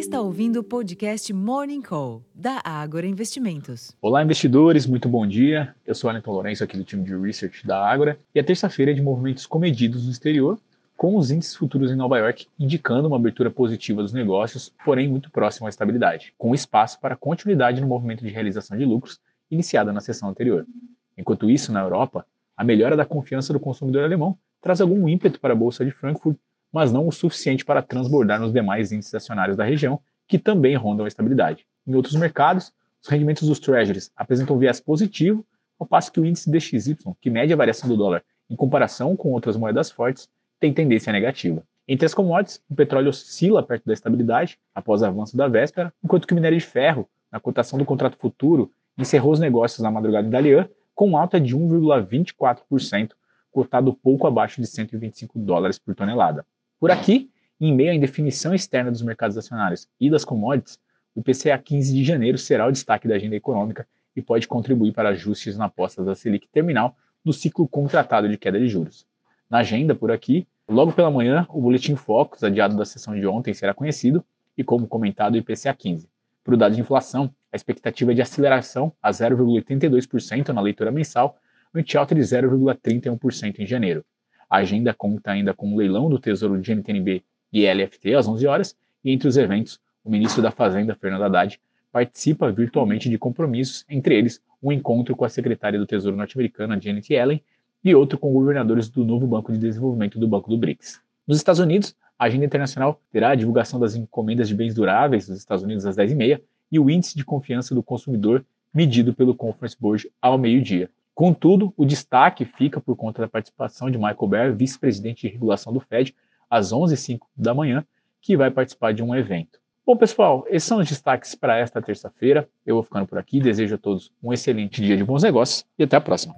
está ouvindo o podcast Morning Call, da Ágora Investimentos. Olá, investidores, muito bom dia. Eu sou Alenton Lourenço, aqui do time de Research da Ágora, e a terça-feira é de movimentos comedidos no exterior, com os índices futuros em Nova York indicando uma abertura positiva dos negócios, porém muito próximo à estabilidade, com espaço para continuidade no movimento de realização de lucros iniciada na sessão anterior. Enquanto isso, na Europa, a melhora da confiança do consumidor alemão traz algum ímpeto para a Bolsa de Frankfurt, mas não o suficiente para transbordar nos demais índices acionários da região, que também rondam a estabilidade. Em outros mercados, os rendimentos dos treasuries apresentam viés positivo, ao passo que o índice DXY, que mede a variação do dólar em comparação com outras moedas fortes, tem tendência negativa. Entre as commodities, o petróleo oscila perto da estabilidade após o avanço da véspera, enquanto que o minério de ferro, na cotação do contrato futuro, encerrou os negócios na madrugada da Dalian com alta de 1,24%, cotado pouco abaixo de 125 dólares por tonelada. Por aqui, em meio à indefinição externa dos mercados acionários e das commodities, o IPCA 15 de janeiro será o destaque da agenda econômica e pode contribuir para ajustes na aposta da Selic terminal no ciclo contratado de queda de juros. Na agenda, por aqui, logo pela manhã, o Boletim Focus, adiado da sessão de ontem, será conhecido e, como comentado, o IPCA 15. Para o dado de inflação, a expectativa é de aceleração a 0,82% na leitura mensal, ante alta de 0,31% em janeiro. A agenda conta ainda com o leilão do Tesouro de NTNB e LFT às 11 horas, e entre os eventos, o ministro da Fazenda, Fernando Haddad, participa virtualmente de compromissos, entre eles um encontro com a secretária do Tesouro norte-americana, Janet Yellen, e outro com governadores do novo Banco de Desenvolvimento do Banco do BRICS. Nos Estados Unidos, a agenda internacional terá a divulgação das encomendas de bens duráveis dos Estados Unidos às 10h30 e o índice de confiança do consumidor medido pelo Conference Board ao meio-dia. Contudo, o destaque fica por conta da participação de Michael Bear, vice-presidente de regulação do Fed, às 11h05 da manhã, que vai participar de um evento. Bom, pessoal, esses são os destaques para esta terça-feira. Eu vou ficando por aqui. Desejo a todos um excelente dia de bons negócios e até a próxima.